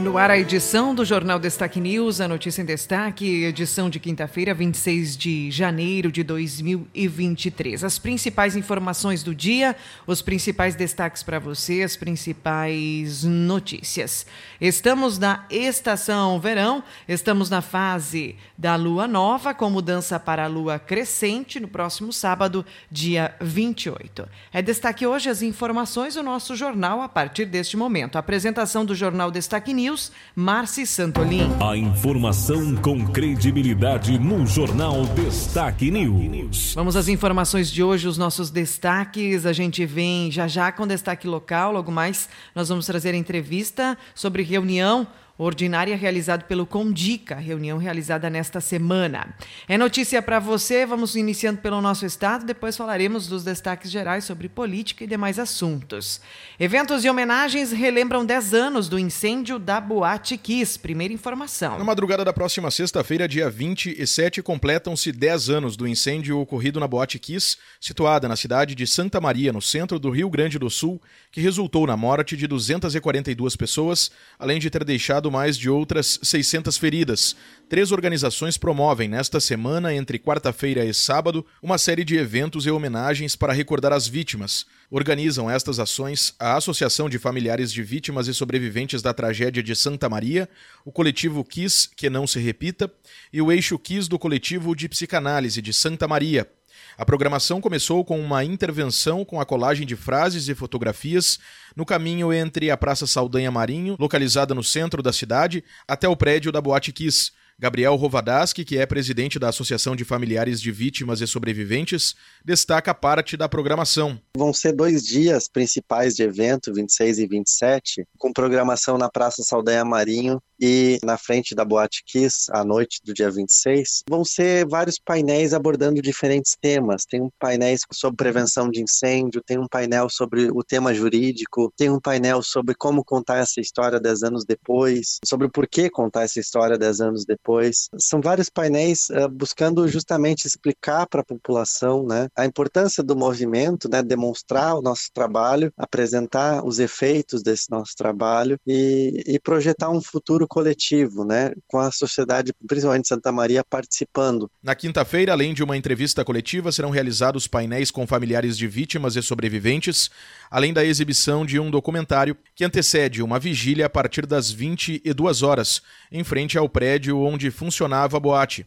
No ar, a edição do Jornal Destaque News, a notícia em destaque, edição de quinta-feira, 26 de janeiro de 2023. As principais informações do dia, os principais destaques para você, as principais notícias. Estamos na estação verão, estamos na fase da lua nova, com mudança para a lua crescente no próximo sábado, dia 28. É destaque hoje as informações do nosso jornal a partir deste momento. A apresentação do Jornal Destaque News News, Marci Santolin. A informação com credibilidade no Jornal Destaque News. Vamos às informações de hoje, os nossos destaques. A gente vem já já com destaque local, logo mais nós vamos trazer entrevista sobre reunião ordinária realizado pelo Condica, reunião realizada nesta semana. É notícia para você, vamos iniciando pelo nosso estado, depois falaremos dos destaques gerais sobre política e demais assuntos. Eventos e homenagens relembram 10 anos do incêndio da Boate Kiss. Primeira informação. Na madrugada da próxima sexta-feira, dia 27, completam-se 10 anos do incêndio ocorrido na Boate Kiss, situada na cidade de Santa Maria, no centro do Rio Grande do Sul, que resultou na morte de 242 pessoas, além de ter deixado mais de outras 600 feridas. Três organizações promovem nesta semana, entre quarta-feira e sábado, uma série de eventos e homenagens para recordar as vítimas. Organizam estas ações a Associação de Familiares de Vítimas e Sobreviventes da Tragédia de Santa Maria, o coletivo KIS Que Não Se Repita e o eixo KIS do coletivo de Psicanálise de Santa Maria, a programação começou com uma intervenção com a colagem de frases e fotografias no caminho entre a Praça Saldanha Marinho, localizada no centro da cidade, até o prédio da Boate Kiss. Gabriel Rovadaski, que é presidente da Associação de Familiares de Vítimas e Sobreviventes, destaca parte da programação. Vão ser dois dias principais de evento, 26 e 27, com programação na Praça Saldanha Marinho e na frente da Boate Kiss, à noite do dia 26, vão ser vários painéis abordando diferentes temas. Tem um painel sobre prevenção de incêndio, tem um painel sobre o tema jurídico, tem um painel sobre como contar essa história 10 anos depois, sobre o porquê contar essa história 10 anos depois. São vários painéis uh, buscando justamente explicar para a população né, a importância do movimento, né, demonstrar o nosso trabalho, apresentar os efeitos desse nosso trabalho e, e projetar um futuro coletivo, né, com a sociedade, principalmente Santa Maria, participando. Na quinta-feira, além de uma entrevista coletiva, serão realizados painéis com familiares de vítimas e sobreviventes, além da exibição de um documentário que antecede uma vigília a partir das 22 horas, em frente ao prédio onde funcionava a boate.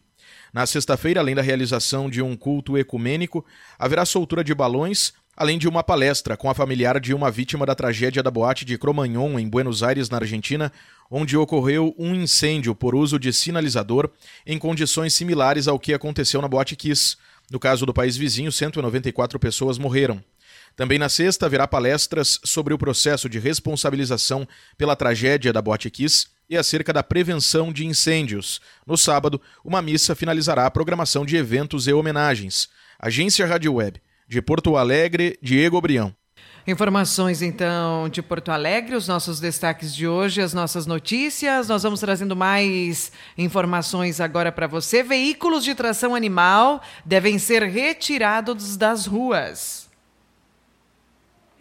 Na sexta-feira, além da realização de um culto ecumênico, haverá soltura de balões, além de uma palestra com a familiar de uma vítima da tragédia da boate de Cromagnon, em Buenos Aires, na Argentina, onde ocorreu um incêndio por uso de sinalizador em condições similares ao que aconteceu na boate Kiss. No caso do país vizinho, 194 pessoas morreram. Também na sexta haverá palestras sobre o processo de responsabilização pela tragédia da Boate Kiss e acerca da prevenção de incêndios. No sábado, uma missa finalizará a programação de eventos e homenagens. Agência Rádio Web. De Porto Alegre, Diego Brião. Informações então de Porto Alegre, os nossos destaques de hoje, as nossas notícias. Nós vamos trazendo mais informações agora para você. Veículos de tração animal devem ser retirados das ruas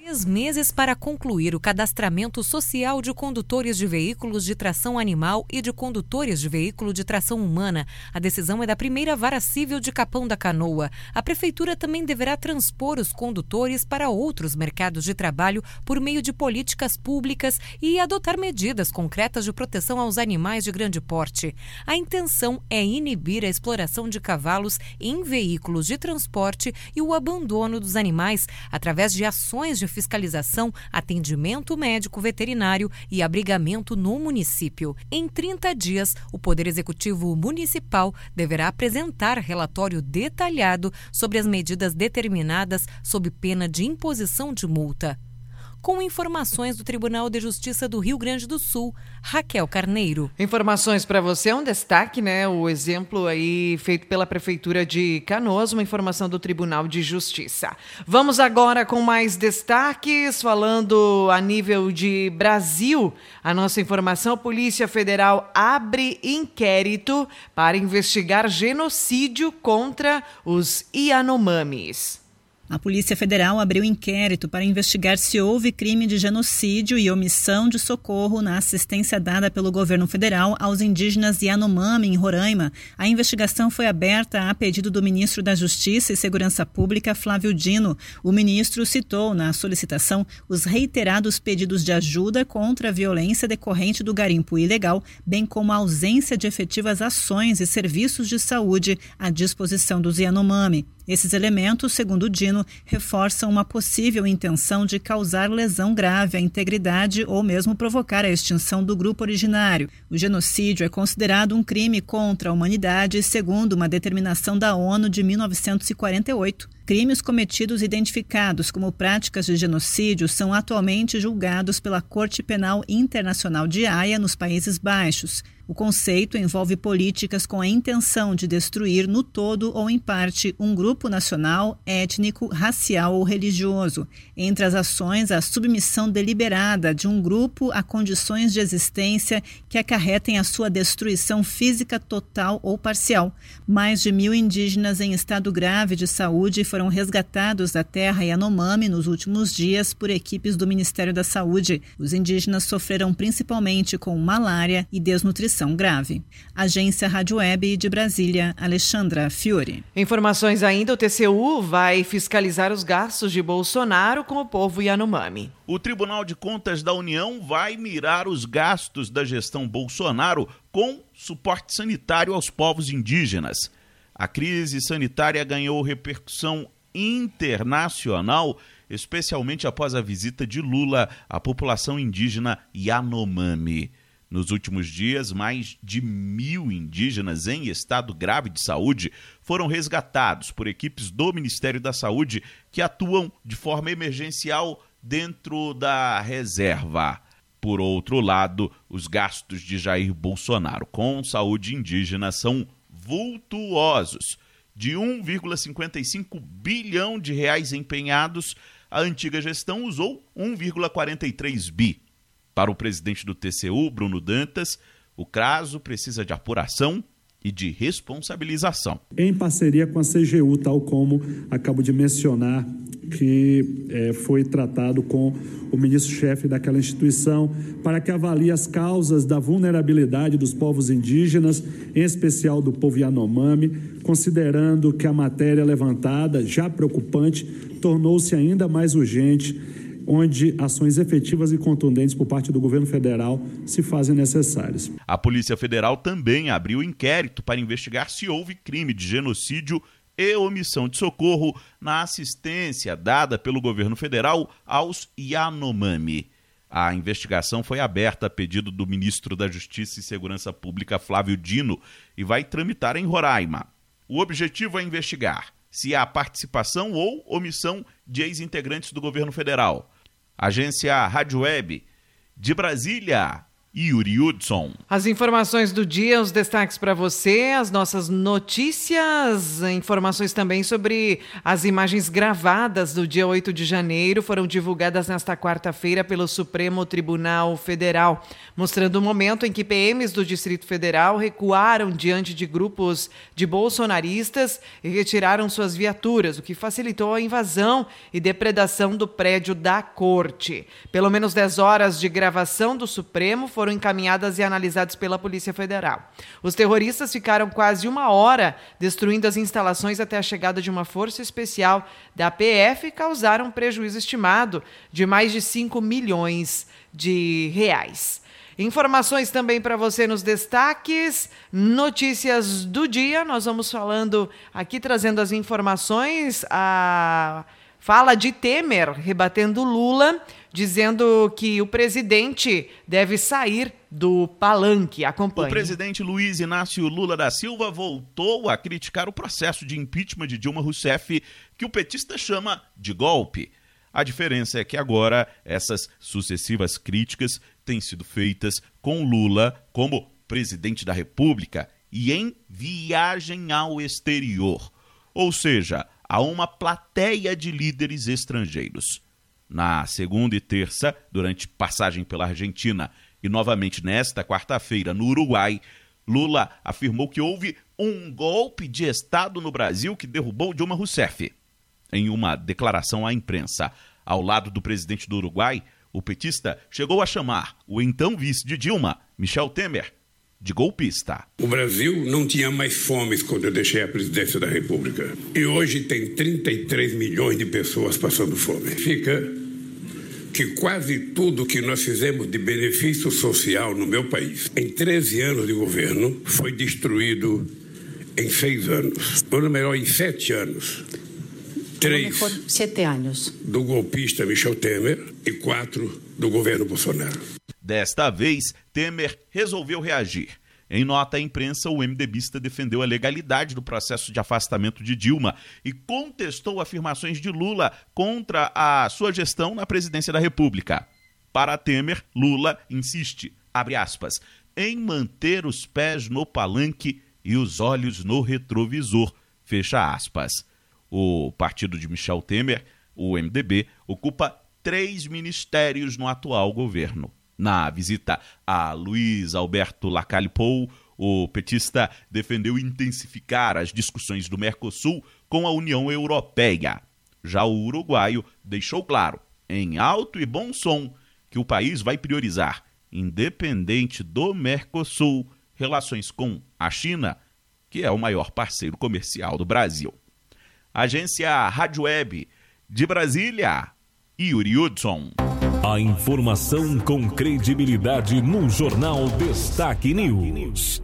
três meses para concluir o cadastramento social de condutores de veículos de tração animal e de condutores de veículo de tração humana. A decisão é da primeira vara civil de Capão da Canoa. A prefeitura também deverá transpor os condutores para outros mercados de trabalho por meio de políticas públicas e adotar medidas concretas de proteção aos animais de grande porte. A intenção é inibir a exploração de cavalos em veículos de transporte e o abandono dos animais através de ações de atendimento médico veterinário e abrigamento no município. Em 30 dias, o Poder Executivo Municipal deverá apresentar relatório detalhado sobre as medidas determinadas sob pena de imposição de multa. Com informações do Tribunal de Justiça do Rio Grande do Sul, Raquel Carneiro. Informações para você é um destaque, né? O exemplo aí feito pela Prefeitura de Canoas, uma informação do Tribunal de Justiça. Vamos agora com mais destaques, falando a nível de Brasil. A nossa informação: a Polícia Federal abre inquérito para investigar genocídio contra os Yanomamis. A Polícia Federal abriu inquérito para investigar se houve crime de genocídio e omissão de socorro na assistência dada pelo governo federal aos indígenas Yanomami, em Roraima. A investigação foi aberta a pedido do ministro da Justiça e Segurança Pública, Flávio Dino. O ministro citou na solicitação os reiterados pedidos de ajuda contra a violência decorrente do garimpo ilegal, bem como a ausência de efetivas ações e serviços de saúde à disposição dos Yanomami. Esses elementos, segundo Dino, reforçam uma possível intenção de causar lesão grave à integridade ou mesmo provocar a extinção do grupo originário. O genocídio é considerado um crime contra a humanidade, segundo uma determinação da ONU de 1948. Crimes cometidos identificados como práticas de genocídio são atualmente julgados pela Corte Penal Internacional de Haia nos Países Baixos. O conceito envolve políticas com a intenção de destruir no todo ou em parte um grupo nacional, étnico, racial ou religioso. Entre as ações, a submissão deliberada de um grupo a condições de existência que acarretem a sua destruição física total ou parcial. Mais de mil indígenas em estado grave de saúde foram resgatados da terra Yanomami nos últimos dias por equipes do Ministério da Saúde. Os indígenas sofreram principalmente com malária e desnutrição grave. Agência Rádio Web de Brasília, Alexandra Fiore. Informações ainda: o TCU vai fiscalizar os gastos de Bolsonaro com o povo Yanomami. O Tribunal de Contas da União vai mirar os gastos da gestão Bolsonaro com suporte sanitário aos povos indígenas. A crise sanitária ganhou repercussão internacional, especialmente após a visita de Lula à população indígena Yanomami. Nos últimos dias, mais de mil indígenas em estado grave de saúde foram resgatados por equipes do Ministério da Saúde que atuam de forma emergencial dentro da reserva. Por outro lado, os gastos de Jair Bolsonaro com saúde indígena são vultuosos. De 1,55 bilhão de reais empenhados, a antiga gestão usou 1,43 bi. Para o presidente do TCU, Bruno Dantas, o caso precisa de apuração e de responsabilização. Em parceria com a CGU, tal como acabo de mencionar, que é, foi tratado com o ministro-chefe daquela instituição, para que avalie as causas da vulnerabilidade dos povos indígenas, em especial do povo Yanomami, considerando que a matéria levantada, já preocupante, tornou-se ainda mais urgente onde ações efetivas e contundentes por parte do governo federal se fazem necessárias. A Polícia Federal também abriu inquérito para investigar se houve crime de genocídio e omissão de socorro na assistência dada pelo governo federal aos Yanomami. A investigação foi aberta a pedido do ministro da Justiça e Segurança Pública, Flávio Dino, e vai tramitar em Roraima. O objetivo é investigar se há participação ou omissão de ex-integrantes do governo federal. Agência Rádio Web de Brasília. Yuri Hudson. As informações do dia, os destaques para você, as nossas notícias, informações também sobre as imagens gravadas do dia 8 de janeiro foram divulgadas nesta quarta-feira pelo Supremo Tribunal Federal, mostrando o momento em que PMs do Distrito Federal recuaram diante de grupos de bolsonaristas e retiraram suas viaturas, o que facilitou a invasão e depredação do prédio da corte. Pelo menos 10 horas de gravação do Supremo foram foram encaminhadas e analisadas pela Polícia Federal. Os terroristas ficaram quase uma hora destruindo as instalações até a chegada de uma força especial da PF e causaram um prejuízo estimado de mais de 5 milhões de reais. Informações também para você nos destaques, notícias do dia. Nós vamos falando aqui, trazendo as informações. A fala de Temer rebatendo Lula dizendo que o presidente deve sair do palanque. Acompanhe. O presidente Luiz Inácio Lula da Silva voltou a criticar o processo de impeachment de Dilma Rousseff, que o petista chama de golpe. A diferença é que agora essas sucessivas críticas têm sido feitas com Lula como presidente da República e em viagem ao exterior, ou seja, a uma plateia de líderes estrangeiros. Na segunda e terça, durante passagem pela Argentina e novamente nesta quarta-feira no Uruguai, Lula afirmou que houve um golpe de Estado no Brasil que derrubou Dilma Rousseff. Em uma declaração à imprensa, ao lado do presidente do Uruguai, o petista chegou a chamar o então vice de Dilma, Michel Temer, de golpista. O Brasil não tinha mais fome quando eu deixei a presidência da República. E hoje tem 33 milhões de pessoas passando fome. Fica que quase tudo que nós fizemos de benefício social no meu país, em 13 anos de governo, foi destruído em seis anos. Ou melhor, em sete anos. Três sete anos. do golpista Michel Temer e quatro do governo Bolsonaro. Desta vez, Temer resolveu reagir. Em nota à imprensa, o MDBista defendeu a legalidade do processo de afastamento de Dilma e contestou afirmações de Lula contra a sua gestão na presidência da República. Para Temer, Lula insiste, aspas, em manter os pés no palanque e os olhos no retrovisor, fecha aspas. O partido de Michel Temer, o MDB, ocupa três ministérios no atual governo. Na visita a Luiz Alberto Lacalle Pou, o petista defendeu intensificar as discussões do Mercosul com a União Europeia. Já o uruguaio deixou claro, em alto e bom som, que o país vai priorizar, independente do Mercosul, relações com a China, que é o maior parceiro comercial do Brasil. Agência Rádio Web de Brasília, Yuri Hudson. A informação com credibilidade no Jornal Destaque News.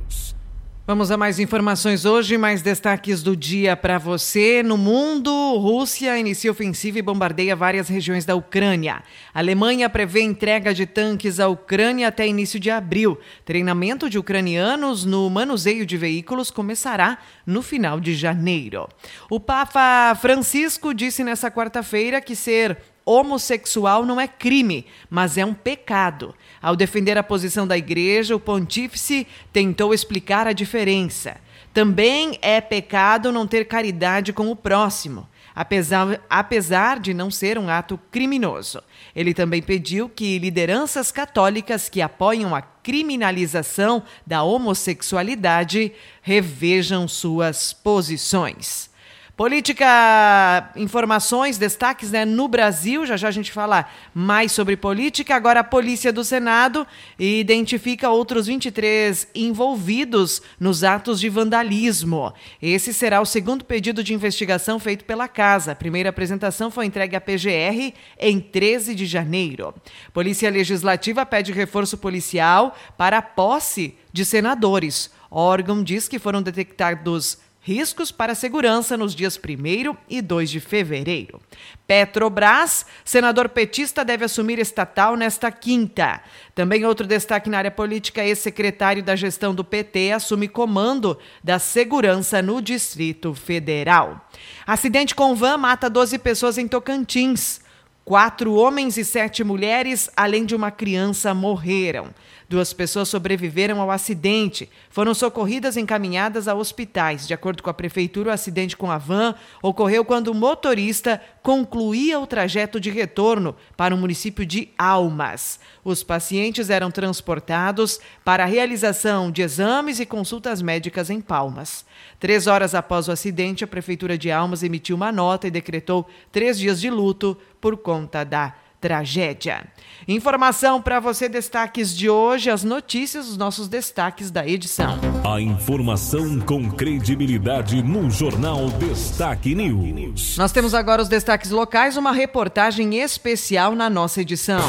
Vamos a mais informações hoje, mais destaques do dia para você. No mundo, Rússia inicia ofensiva e bombardeia várias regiões da Ucrânia. A Alemanha prevê entrega de tanques à Ucrânia até início de abril. Treinamento de ucranianos no manuseio de veículos começará no final de janeiro. O Papa Francisco disse nessa quarta-feira que ser homossexual não é crime, mas é um pecado. Ao defender a posição da igreja, o pontífice tentou explicar a diferença. Também é pecado não ter caridade com o próximo, apesar, apesar de não ser um ato criminoso. Ele também pediu que lideranças católicas que apoiam a criminalização da homossexualidade revejam suas posições. Política, informações, destaques né, no Brasil. Já já a gente fala mais sobre política. Agora, a Polícia do Senado identifica outros 23 envolvidos nos atos de vandalismo. Esse será o segundo pedido de investigação feito pela Casa. A primeira apresentação foi entregue à PGR em 13 de janeiro. Polícia Legislativa pede reforço policial para a posse de senadores. O órgão diz que foram detectados riscos para a segurança nos dias 1 e 2 de fevereiro. Petrobras, senador petista deve assumir estatal nesta quinta. Também outro destaque na área política, ex-secretário da gestão do PT assume comando da segurança no Distrito Federal. Acidente com van mata 12 pessoas em Tocantins. Quatro homens e sete mulheres, além de uma criança, morreram. Duas pessoas sobreviveram ao acidente, foram socorridas e encaminhadas a hospitais. De acordo com a prefeitura, o acidente com a van ocorreu quando o motorista concluía o trajeto de retorno para o município de Almas. Os pacientes eram transportados para a realização de exames e consultas médicas em Palmas. Três horas após o acidente, a Prefeitura de Almas emitiu uma nota e decretou três dias de luto por conta da tragédia. Informação para você, destaques de hoje, as notícias, os nossos destaques da edição. A informação com credibilidade no Jornal Destaque News. Nós temos agora os destaques locais, uma reportagem especial na nossa edição.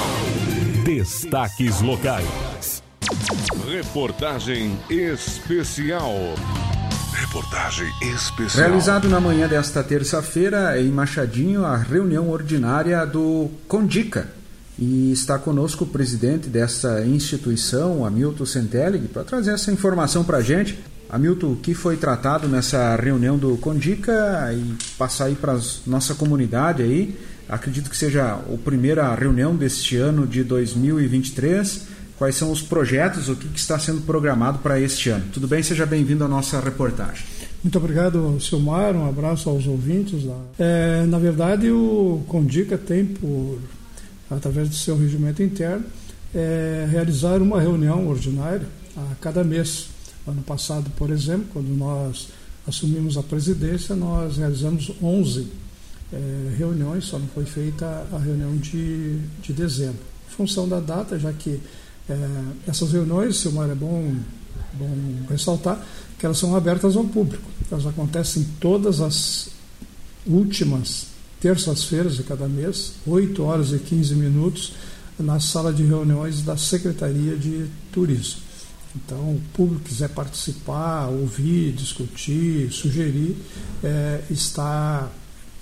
Destaques locais. Reportagem especial. Reportagem especial. Realizado na manhã desta terça-feira em Machadinho a reunião ordinária do Condica. E está conosco o presidente dessa instituição, Hamilton Centelig, para trazer essa informação para a gente. Hamilton, o que foi tratado nessa reunião do Condica e passar aí para a nossa comunidade aí acredito que seja a primeira reunião deste ano de 2023. Quais são os projetos, o que, está sendo programado para este ano? Tudo bem? Seja bem-vindo à nossa reportagem. Muito obrigado, Silmar. Um abraço aos ouvintes. É, na verdade, o Condica tem, por, através do seu regimento interno, é, realizar uma reunião ordinária a cada mês. Ano passado, por exemplo, quando nós assumimos a presidência, nós realizamos 11 é, reuniões, só não foi feita a reunião de, de dezembro. Em função da data, já que é, essas reuniões, Silmar, é bom, bom ressaltar, que elas são abertas ao público. Elas acontecem todas as últimas terças-feiras de cada mês, 8 horas e 15 minutos, na sala de reuniões da Secretaria de Turismo. Então, o público quiser participar, ouvir, discutir, sugerir, é, está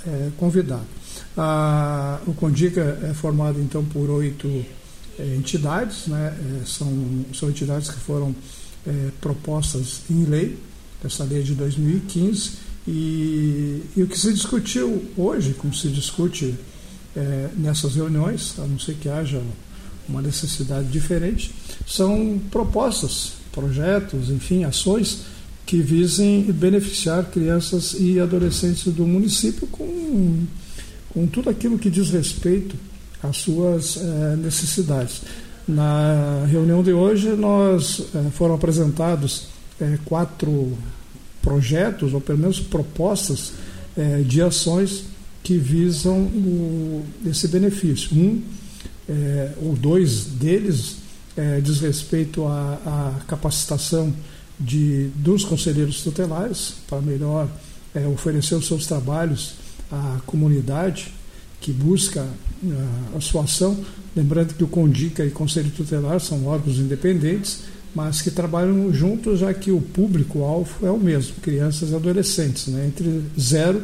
é, convidado. A, o Condica é formado então por oito é, entidades, né? É, são, são entidades que foram é, propostas em lei, essa lei é de 2015, e, e, o que se discutiu hoje, como se discute é, nessas reuniões, a não ser que haja uma necessidade diferente, são propostas, projetos, enfim, ações que visem beneficiar crianças e adolescentes do município com, com tudo aquilo que diz respeito às suas é, necessidades. Na reunião de hoje, nós é, foram apresentados é, quatro projetos, ou pelo menos propostas é, de ações que visam o, esse benefício. Um ou dois deles diz respeito à, à capacitação de, dos conselheiros tutelares para melhor oferecer os seus trabalhos à comunidade que busca a sua ação Lembrando que o CONDICA e o Conselho Tutelar são órgãos independentes, mas que trabalham juntos, já que o público-alvo é o mesmo, crianças e adolescentes, né, entre 0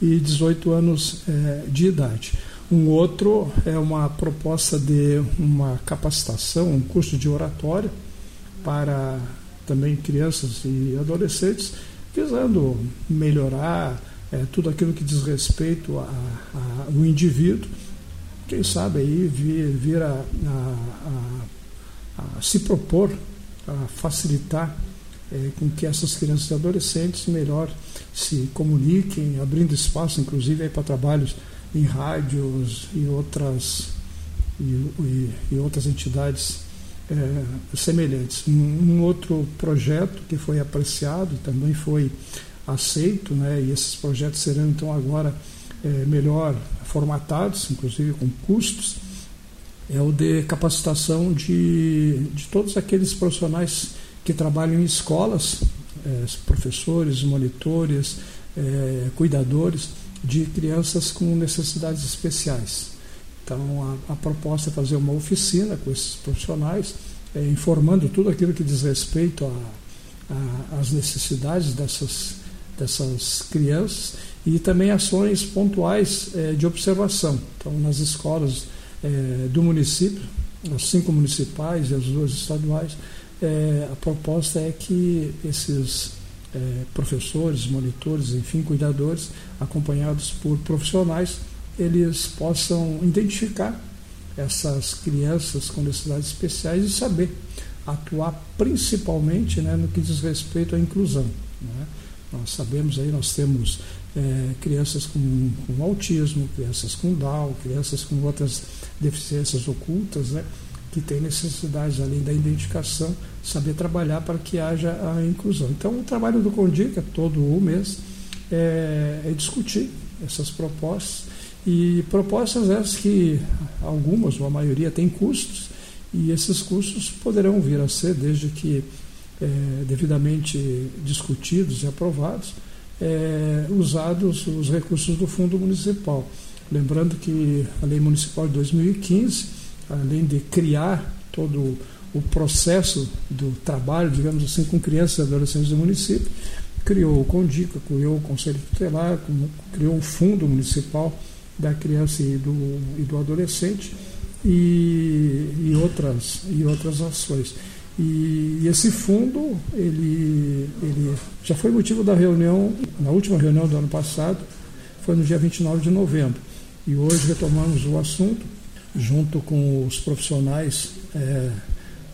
e 18 anos é, de idade. Um outro é uma proposta de uma capacitação, um curso de oratória para também crianças e adolescentes, visando melhorar é, tudo aquilo que diz respeito ao indivíduo quem sabe aí vir, vir a, a, a, a se propor a facilitar é, com que essas crianças e adolescentes melhor se comuniquem, abrindo espaço, inclusive, para trabalhos em rádios e outras, e, e, e outras entidades é, semelhantes. Um, um, outro projeto que foi apreciado também foi aceito, né, e esses projetos serão então agora é, melhor formatados, inclusive com custos, é o de capacitação de, de todos aqueles profissionais que trabalham em escolas, é, professores, monitores, é, cuidadores de crianças com necessidades especiais. Então, a, a proposta é fazer uma oficina com esses profissionais, é, informando tudo aquilo que diz respeito às necessidades dessas, dessas crianças e também ações pontuais é, de observação. Então, nas escolas é, do município, as cinco municipais e as duas estaduais, é, a proposta é que esses professores, monitores, enfim, cuidadores, acompanhados por profissionais, eles possam identificar essas crianças com necessidades especiais e saber atuar principalmente né, no que diz respeito à inclusão. Né? Nós sabemos aí, nós temos é, crianças com, com, autismo, crianças com Down, crianças com outras deficiências ocultas, né, que têm necessidades, além da identificação, saber trabalhar para que haja a inclusão. Então, o trabalho do Condica, todo o mês, é, é discutir essas propostas, e propostas essas que algumas, ou a maioria, têm custos, e esses custos poderão vir a ser, desde que é, devidamente discutidos e aprovados, é, usados os recursos do Fundo Municipal. Lembrando que a Lei Municipal de 2015, além de criar todo o processo do trabalho, digamos assim, com crianças e adolescentes do município, criou o CONDICA, criou o Conselho Tutelar, criou o Fundo Municipal da Criança e do, e do Adolescente e, e, outras, e outras ações. E, esse fundo, ele, ele já foi motivo da reunião, na última reunião do ano passado, foi no dia 29 de novembro. e hoje retomamos o assunto junto com os profissionais é,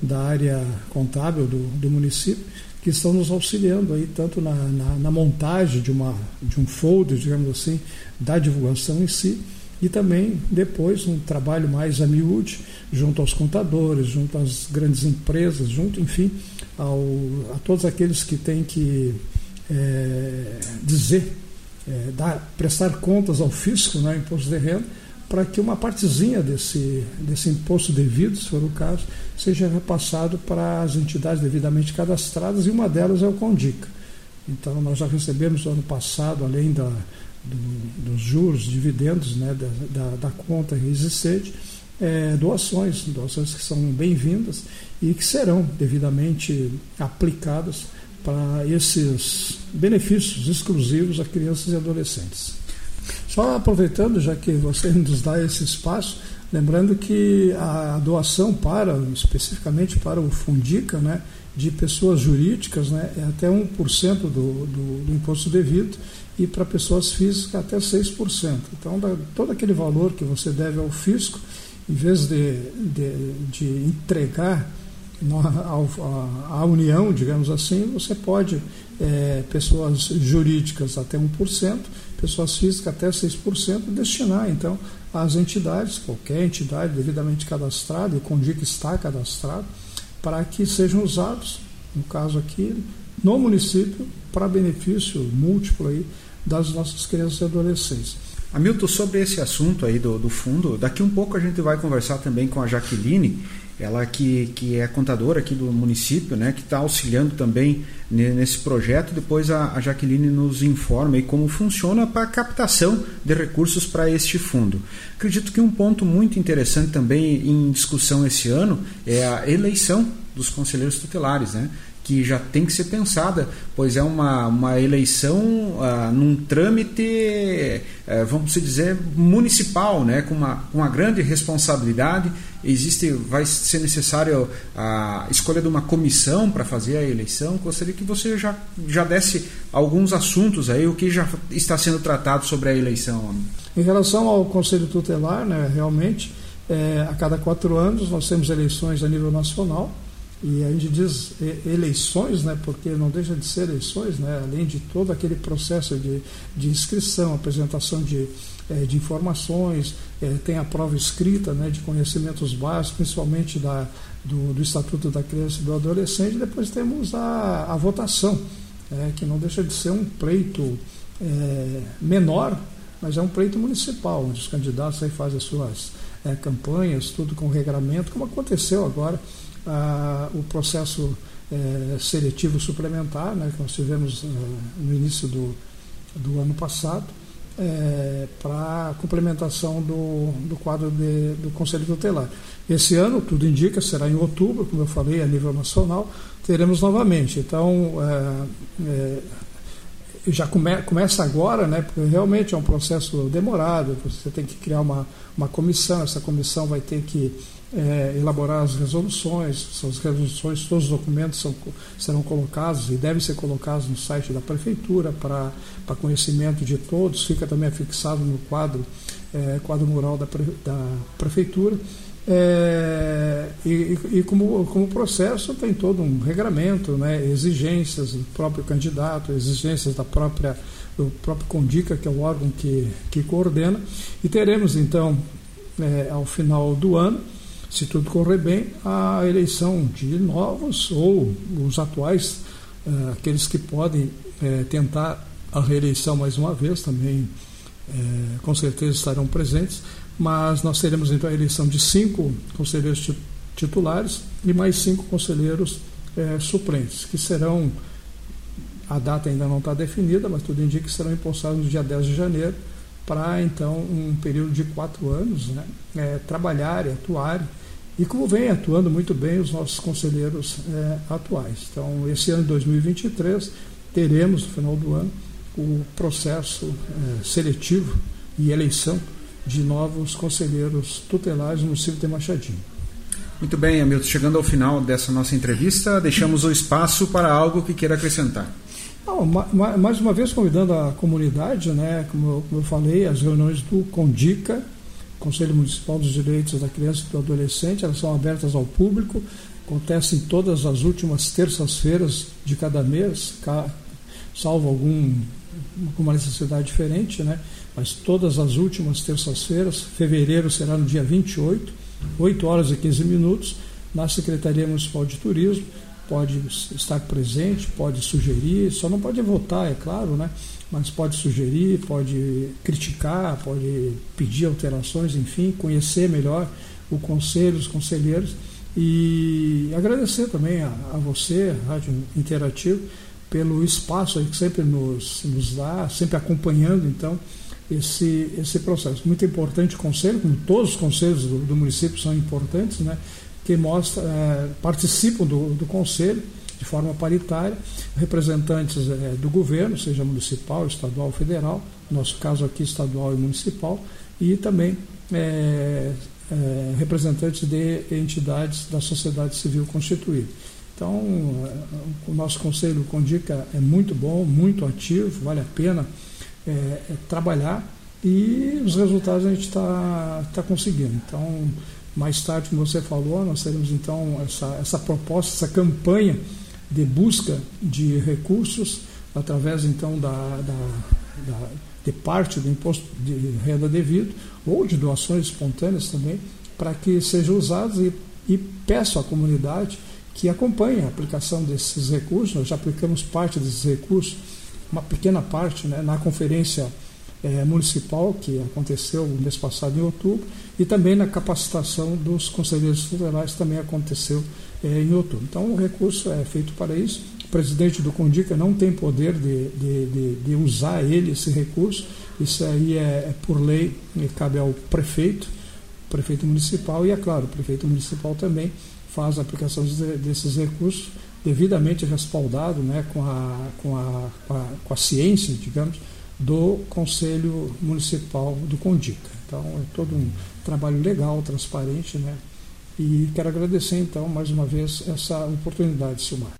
da área contábil do, do, município que estão nos auxiliando aí tanto na, na, na, montagem de, uma, de um folder, digamos assim, da divulgação em si e também depois um trabalho mais a junto aos contadores, junto às grandes empresas, junto, enfim, ao, a todos aqueles que têm que é, dizer, é, dar, prestar contas ao fisco, né, imposto de renda, para que uma partezinha desse, desse imposto devido, se for o caso, seja repassado para as entidades devidamente cadastradas e uma delas é o Condica. Então, nós já recebemos no ano passado, além da, do, dos juros, dividendos né, da, da, da conta existente, é, doações, doações que são bem-vindas e que serão devidamente aplicadas para esses benefícios exclusivos a crianças e adolescentes. Só aproveitando, já que você nos dá esse espaço, lembrando que a doação para, especificamente para o Fundica, né, de pessoas jurídicas, né, é até 1% do, do, do imposto devido e para pessoas físicas até 6%. Então, da, todo aquele valor que você deve ao fisco, em vez de, de, de entregar à União, digamos assim, você pode, é, pessoas jurídicas até 1%, pessoas físicas até 6%, destinar então às entidades, qualquer entidade devidamente cadastrada, e o CONDIC está cadastrado, para que sejam usados, no caso aqui, no município, para benefício múltiplo aí das nossas crianças e adolescentes. Hamilton, sobre esse assunto aí do, do fundo, daqui um pouco a gente vai conversar também com a Jaqueline, ela que, que é contadora aqui do município, né, que está auxiliando também nesse projeto. Depois a, a Jaqueline nos informa aí como funciona para a captação de recursos para este fundo. Acredito que um ponto muito interessante também em discussão esse ano é a eleição dos conselheiros tutelares, né? Que já tem que ser pensada, pois é uma, uma eleição ah, num trâmite, eh, vamos dizer, municipal, né, com uma, uma grande responsabilidade. Existe, vai ser necessário a escolha de uma comissão para fazer a eleição. Gostaria que você já, já desse alguns assuntos aí, o que já está sendo tratado sobre a eleição. Em relação ao Conselho Tutelar, né, realmente, é, a cada quatro anos nós temos eleições a nível nacional e a gente diz eleições, né, porque não deixa de ser eleições, né, além de todo aquele processo de, de inscrição, apresentação de, é, de informações, é, tem a prova escrita né, de conhecimentos básicos, principalmente da, do, do Estatuto da Criança e do Adolescente, depois temos a, a votação, é, que não deixa de ser um pleito menor, mas é um pleito municipal, onde os candidatos aí fazem as suas campanhas, tudo com regramento, como aconteceu agora ah, o processo eh, seletivo suplementar, né, que nós tivemos eh, no início do, do ano passado, eh, para a complementação do, do quadro de, do Conselho Tutelar. Esse ano, tudo indica, será em outubro, como eu falei, a nível nacional, teremos novamente. Então, já come, começa agora, né, porque realmente é um processo demorado, você tem que criar uma, uma comissão, essa comissão vai ter que é, elaborar as resoluções, essas resoluções, todos os documentos são, serão colocados e devem ser colocados no site da Prefeitura para, para conhecimento de todos, fica também fixado no quadro, é, quadro mural da, da Prefeitura. É, e, e como, como processo tem todo um regramento, né, exigências do próprio candidato, exigências da própria, do próprio Condica, que é o órgão que, que coordena, e teremos então, é, ao final do ano, se tudo correr bem, a eleição de novos ou os atuais, eh, aqueles que podem eh, tentar a reeleição mais uma vez, também eh, com certeza estarão presentes, mas nós teremos então a eleição de cinco conselheiros titulares e mais cinco conselheiros suplentes, que serão, a data ainda não está definida, mas tudo indica que serão impulsados no dia 10 de janeiro, para então um período de quatro anos né, é, trabalhar e atuar e como vem atuando muito bem os nossos conselheiros é, atuais. Então, esse ano de 2023, teremos, no final do ano, o processo é, seletivo e eleição de novos conselheiros tutelares no município de Machadinho. Muito bem, Hamilton. Chegando ao final dessa nossa entrevista, deixamos o espaço para algo que queira acrescentar. Não, mais uma vez convidando a comunidade, né, como, eu falei, as reuniões do CONDICA, Conselho Municipal dos Direitos da Criança e do Adolescente, elas são abertas ao público, acontecem todas as últimas terças-feiras de cada mês, salvo algum, alguma necessidade diferente, né? mas todas as últimas terças-feiras, fevereiro será no dia 28, 8 horas e 15 minutos, na Secretaria Municipal de Turismo, pode estar presente, pode sugerir, só não pode votar, é claro, né? Mas pode sugerir, pode criticar, pode pedir alterações, enfim, conhecer melhor o conselho, os conselheiros e agradecer também a, a você, Rádio Interativo, pelo espaço que sempre nos, nos dá, sempre acompanhando então esse, esse processo. Muito importante o conselho, como todos os conselhos do, do município são importantes, né? que mostra, é, participam do, do conselho de forma paritária, representantes é, do governo, seja municipal, estadual, federal, no nosso caso aqui estadual e municipal, e também é, é, representantes de entidades da sociedade civil constituída. Então, o nosso conselho Condica é muito bom, muito ativo, vale a pena trabalhar e os resultados a gente está tá conseguindo. Então, mais tarde, como você falou, nós teremos então essa, essa proposta, essa campanha de busca de recursos através então da, da, da, de parte do imposto de renda devido ou de doações espontâneas também, para que sejam usados e, e peço à comunidade que acompanhe a aplicação desses recursos. Nós já aplicamos parte desses recursos, uma pequena parte, né, na conferência é, municipal, que aconteceu no mês passado, em outubro, e também na capacitação dos conselheiros federais, também aconteceu em outubro. Então, o recurso é feito para isso. O presidente do Condica não tem poder de, de, de, de usar ele, esse recurso. Isso aí é, é por lei, cabe ao prefeito, prefeito municipal, e é claro, o prefeito municipal também faz a aplicação desses recursos devidamente respaldado né, com, a, com, a, com, a, com a ciência, digamos, do Conselho Municipal do Condica. Então, é todo um trabalho legal, transparente, né? E quero agradecer, então, mais uma vez, essa oportunidade, Silmar.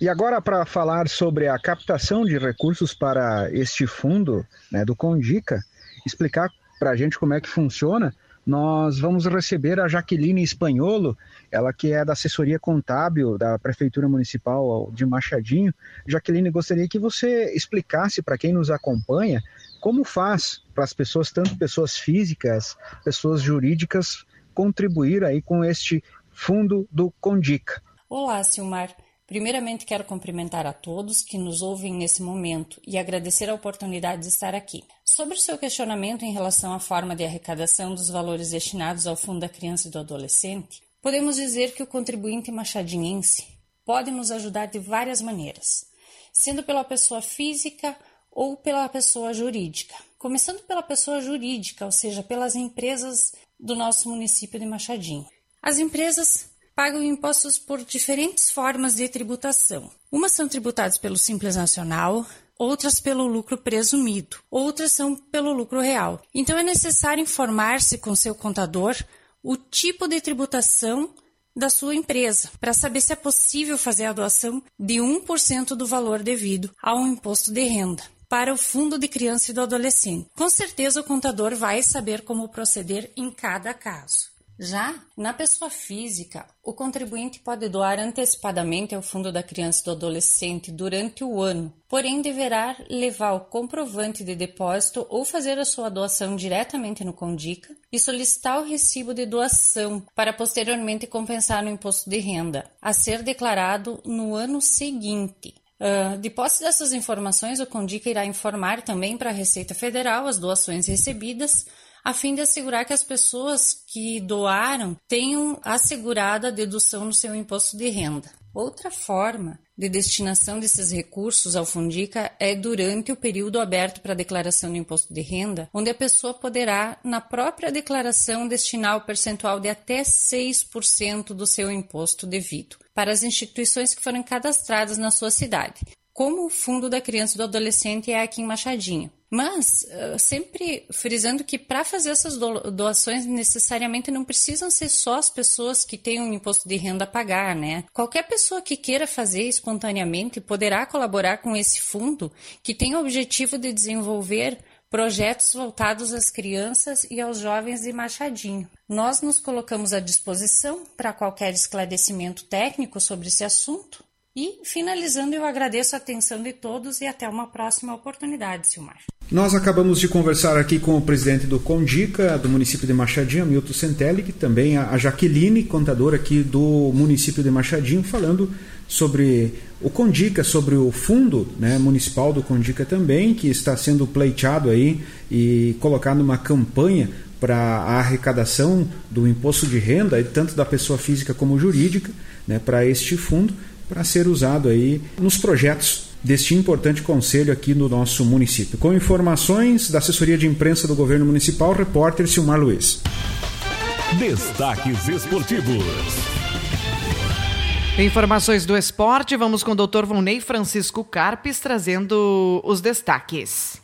E agora, para falar sobre a captação de recursos para este fundo né, do Condica, explicar para a gente como é que funciona, nós vamos receber a Jaqueline Espanholo, ela que é da assessoria contábil da Prefeitura Municipal de Machadinho. Jaqueline, gostaria que você explicasse para quem nos acompanha como faz para as pessoas, tanto pessoas físicas, pessoas jurídicas, contribuir aí com este fundo do Condica. Olá, Silmar. Primeiramente, quero cumprimentar a todos que nos ouvem nesse momento e agradecer a oportunidade de estar aqui. Sobre o seu questionamento em relação à forma de arrecadação dos valores destinados ao Fundo da Criança e do Adolescente, podemos dizer que o contribuinte machadinense pode nos ajudar de várias maneiras, sendo pela pessoa física ou pela pessoa jurídica. Começando pela pessoa jurídica, ou seja, pelas empresas do nosso município de Machadinho. As empresas pagam impostos por diferentes formas de tributação. Umas são tributadas pelo Simples Nacional, outras pelo lucro presumido, outras são pelo lucro real. Então é necessário informar-se com seu contador o tipo de tributação da sua empresa, para saber se é possível fazer a doação de 1% do valor devido ao imposto de renda para o Fundo de Criança e do Adolescente. Com certeza o contador vai saber como proceder em cada caso. Já na pessoa física, o contribuinte pode doar antecipadamente ao Fundo da Criança e do Adolescente durante o ano, porém deverá levar o comprovante de depósito ou fazer a sua doação diretamente no Condica e solicitar o recibo de doação para posteriormente compensar no imposto de renda, a ser declarado no ano seguinte. Uh, de posse dessas informações, o Condica irá informar também para a Receita Federal as doações recebidas a fim de assegurar que as pessoas que doaram tenham assegurada a dedução no seu imposto de renda. Outra forma de destinação desses recursos ao Fundica é durante o período aberto para declaração do imposto de renda, onde a pessoa poderá, na própria declaração, destinar o percentual de até 6% do seu imposto devido para as instituições que forem cadastradas na sua cidade, como o Fundo da Criança e do Adolescente é aqui em Machadinho. Mas, sempre frisando que para fazer essas doações, necessariamente não precisam ser só as pessoas que têm um imposto de renda a pagar, né? Qualquer pessoa que queira fazer espontaneamente poderá colaborar com esse fundo, que tem o objetivo de desenvolver projetos voltados às crianças e aos jovens de Machadinho. Nós nos colocamos à disposição para qualquer esclarecimento técnico sobre esse assunto. E, finalizando, eu agradeço a atenção de todos e até uma próxima oportunidade, Silmar. Nós acabamos de conversar aqui com o presidente do Condica, do município de Machadinho, Milton Centelli, também a Jaqueline, contadora aqui do município de Machadinho, falando sobre o Condica, sobre o fundo né, municipal do Condica também, que está sendo pleiteado aí e colocado numa campanha para a arrecadação do imposto de renda, tanto da pessoa física como jurídica, né, para este fundo, para ser usado aí nos projetos deste importante conselho aqui no nosso município. Com informações da assessoria de imprensa do governo municipal, repórter Silmar Luiz. Destaques esportivos. Informações do esporte, vamos com o Dr. Vonei Francisco Carpes trazendo os destaques.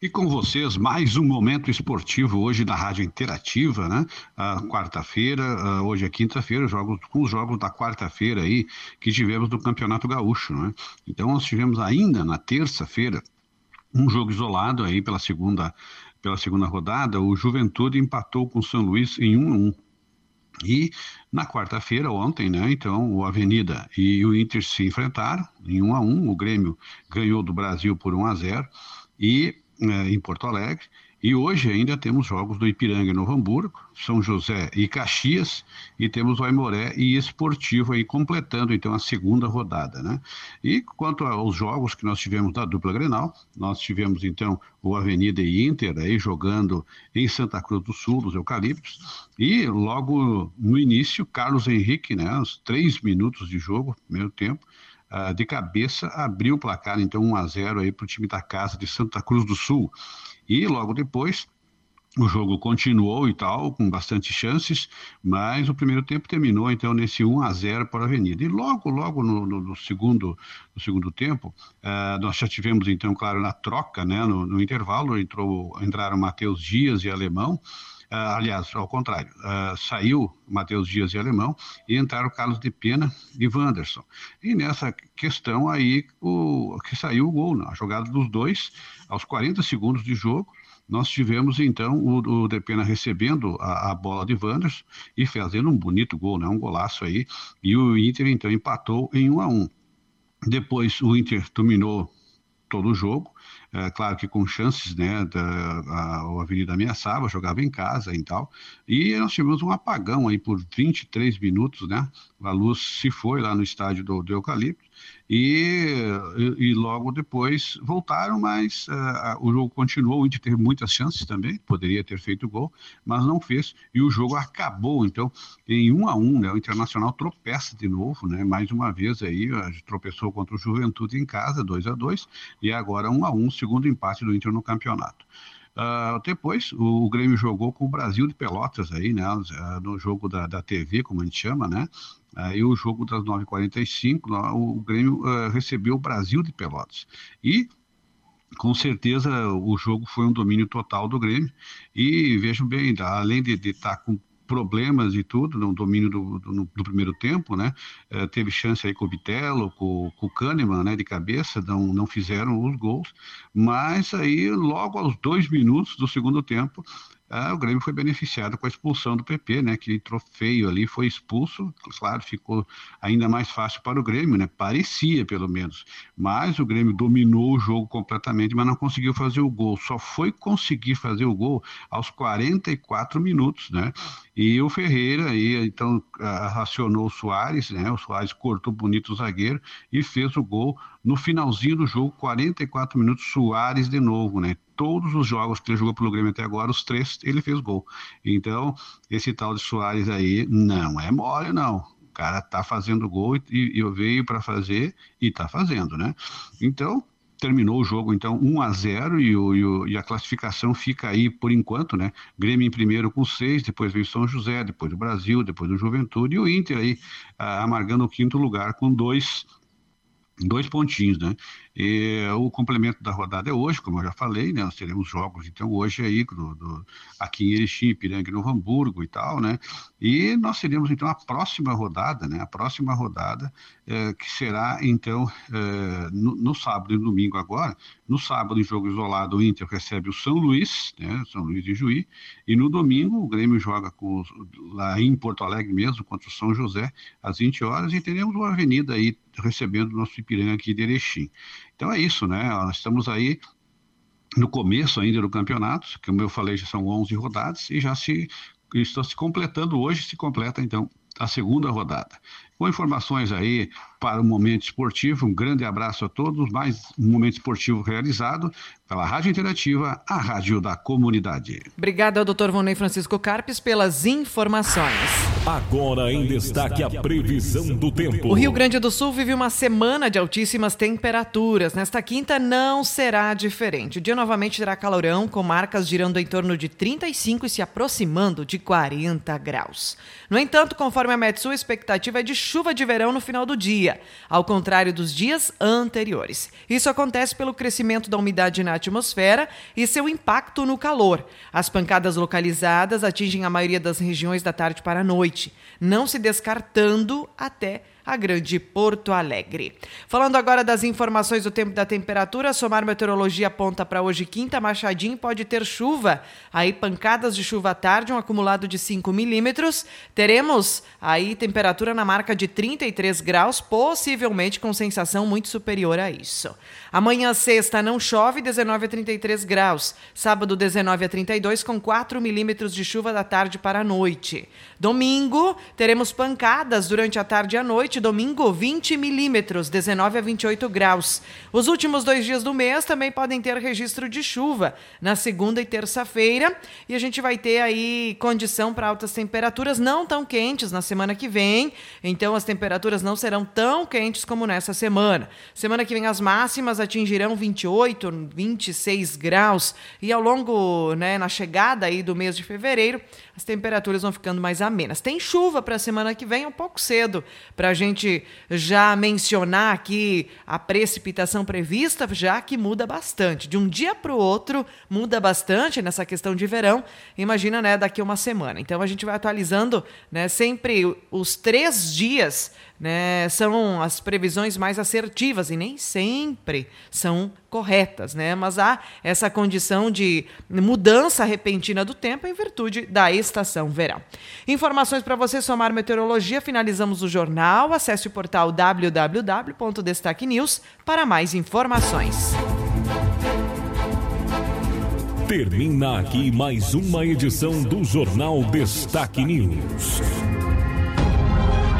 E com vocês, mais um momento esportivo hoje na Rádio Interativa, né? quarta-feira, hoje é quinta-feira, jogos, com os jogos da quarta-feira aí que tivemos do Campeonato Gaúcho, né? Então nós tivemos ainda na terça-feira um jogo isolado aí pela segunda, pela segunda rodada, o Juventude empatou com o São Luís em 1 a 1. E na quarta-feira, ontem, né, então, o Avenida e o Inter se enfrentaram em 1 a 1. O Grêmio ganhou do Brasil por 1 a 0 e né, em Porto Alegre. E hoje ainda temos jogos do Ipiranga e Novo Hamburgo, São José e Caxias, e temos o Aimoré e Esportivo aí completando então a segunda rodada, né? E quanto aos jogos que nós tivemos da dupla Grenal, nós tivemos então o Avenida e Inter aí jogando em Santa Cruz do Sul, nos Eucaliptos, e logo no início, Carlos Henrique, né, uns três minutos de jogo, primeiro tempo, uh, de cabeça, abriu o placar, então 1 a 0 aí para o time da casa de Santa Cruz do Sul. E logo depois, o jogo continuou e tal, com bastante chances, mas o primeiro tempo terminou então nesse 1 a 0 para a Avenida. E logo, logo no, no, no segundo, no segundo tempo, uh, nós já tivemos então, claro, na troca, né, no, no intervalo, entrou, entraram Matheus Dias e Alemão, aliás, ao contrário, uh, saiu Matheus Dias e Alemão e entraram Carlos de Pena e Wanderson. E nessa questão aí o, que saiu o gol, né? a jogada dos dois, aos 40 segundos de jogo, nós tivemos então o, o Depena recebendo a, a, bola de Wanderson e fazendo um bonito gol, né? um golaço aí, e o Inter então empatou em 1 a 1. Depois o Inter dominou todo o jogo, é, claro que com chances, né, da, a, a Avenida ameaçava, jogava em casa e tal, e nós tivemos um apagão aí por 23 minutos, né, a luz se foi lá no estádio do, do Eucalipto, e, e, logo depois voltaram, mas uh, o jogo continuou, o Inter teve muitas chances também, poderia ter feito gol, mas não fez, e o jogo acabou, então, em um a um, né, o Internacional tropeça de novo, né, mais uma vez aí, tropeçou contra o Juventude em casa, 2 a 2 e agora um a um, segundo empate do Inter no campeonato. Uh, depois, o, o, Grêmio jogou com o Brasil de Pelotas aí, né? Uh, no jogo da, da TV, como a gente chama, né? Aí uh, o jogo das 9h45, o, Grêmio ah, recebeu o Brasil de Pelotas. E com certeza o jogo foi um domínio total do Grêmio. E vejam bem, além de estar tá com problemas e tudo no domínio do, do, do primeiro tempo, né? É, teve chance aí com o Bitelo, com, com o Kahneman, né? De cabeça, não, não fizeram os gols, mas aí logo aos dois minutos do segundo tempo ah, o Grêmio foi beneficiado com a expulsão do PP, né? Que entrou feio ali, foi expulso, claro, ficou ainda mais fácil para o Grêmio, né? Parecia, pelo menos. Mas o Grêmio dominou o jogo completamente, mas não conseguiu fazer o gol. Só foi conseguir fazer o gol aos 44 minutos, né? E o Ferreira aí, então, racionou o Soares, né? O Soares cortou bonito o zagueiro e fez o gol no finalzinho do jogo, 44 minutos, Soares de novo, né? Todos os jogos que ele jogou pelo Grêmio até agora, os três, ele fez gol. Então, esse tal de Soares aí não é mole, não. Cara tá fazendo gol e, e eu veio para fazer e tá fazendo, né? Então, terminou o jogo então 1 a 0 e, o, e, o, e, a classificação fica aí por enquanto, né? Grêmio em primeiro com seis, depois veio São José, depois o Brasil, depois o Juventude e o Inter aí ah, amargando o quinto lugar com dois dois pontinhos, né? E, o complemento da rodada é hoje, como eu já falei, né? Nós teremos jogos, então, hoje aí, do, do, aqui em Erechim, Piranga Novo Hamburgo e tal, né? E nós teremos, então, a próxima rodada, né? A próxima rodada, é, que será, então, é, no, no, sábado e domingo agora. No sábado, em jogo isolado, o Inter recebe o São Luís, né? São Luís de Juí, e no domingo o Grêmio joga com os, lá em Porto Alegre mesmo, contra o São José, às 20 horas, e teremos uma avenida aí recebendo o nosso Ipiranga aqui de Erechim. Então é isso, né? Nós estamos aí no começo ainda do campeonato, como eu falei, já são 11 rodadas e já se está se completando hoje, se completa então a segunda rodada. Com informações aí para o Momento Esportivo, um grande abraço a todos, mais um Momento Esportivo realizado pela Rádio Interativa, a rádio da comunidade. Obrigada ao Dr. Vonei Francisco Carpes pelas informações. Agora em destaque a previsão do tempo. O Rio Grande do Sul vive uma semana de altíssimas temperaturas. Nesta quinta não será diferente. O dia novamente terá calorão, com marcas girando em torno de 35 e se aproximando de 40 graus. No entanto, conforme a Metsu, a expectativa é de chuva de verão no final do dia, ao contrário dos dias anteriores. Isso acontece pelo crescimento da umidade na atmosfera e seu impacto no calor. As pancadas localizadas atingem a maioria das regiões da tarde para a noite, não se descartando até a grande Porto Alegre. Falando agora das informações do tempo da temperatura, Somar Meteorologia aponta para hoje quinta, Machadinho pode ter chuva, aí pancadas de chuva à tarde, um acumulado de 5 milímetros. Teremos aí temperatura na marca de 33 graus, possivelmente com sensação muito superior a isso. Amanhã, sexta, não chove, 19 a 33 graus. Sábado, 19 a 32, com 4 milímetros de chuva da tarde para a noite. Domingo, teremos pancadas durante a tarde e a noite. Domingo, 20 milímetros, 19 a 28 graus. Os últimos dois dias do mês também podem ter registro de chuva, na segunda e terça-feira. E a gente vai ter aí condição para altas temperaturas, não tão quentes na semana que vem. Então, as temperaturas não serão tão quentes como nessa semana. Semana que vem, as máximas atingirão 28, 26 graus e ao longo, né, na chegada aí do mês de fevereiro, as temperaturas vão ficando mais amenas. Tem chuva para a semana que vem, um pouco cedo para a gente já mencionar aqui a precipitação prevista, já que muda bastante. De um dia para o outro muda bastante nessa questão de verão. Imagina, né, daqui a uma semana. Então a gente vai atualizando, né, sempre os três dias né, são as previsões mais assertivas e nem sempre são corretas, né? Mas há essa condição de mudança repentina do tempo em virtude da estação verão. Informações para você somar meteorologia, finalizamos o jornal. Acesse o portal www.destaque News para mais informações. Termina aqui mais uma edição do Jornal Destaque News.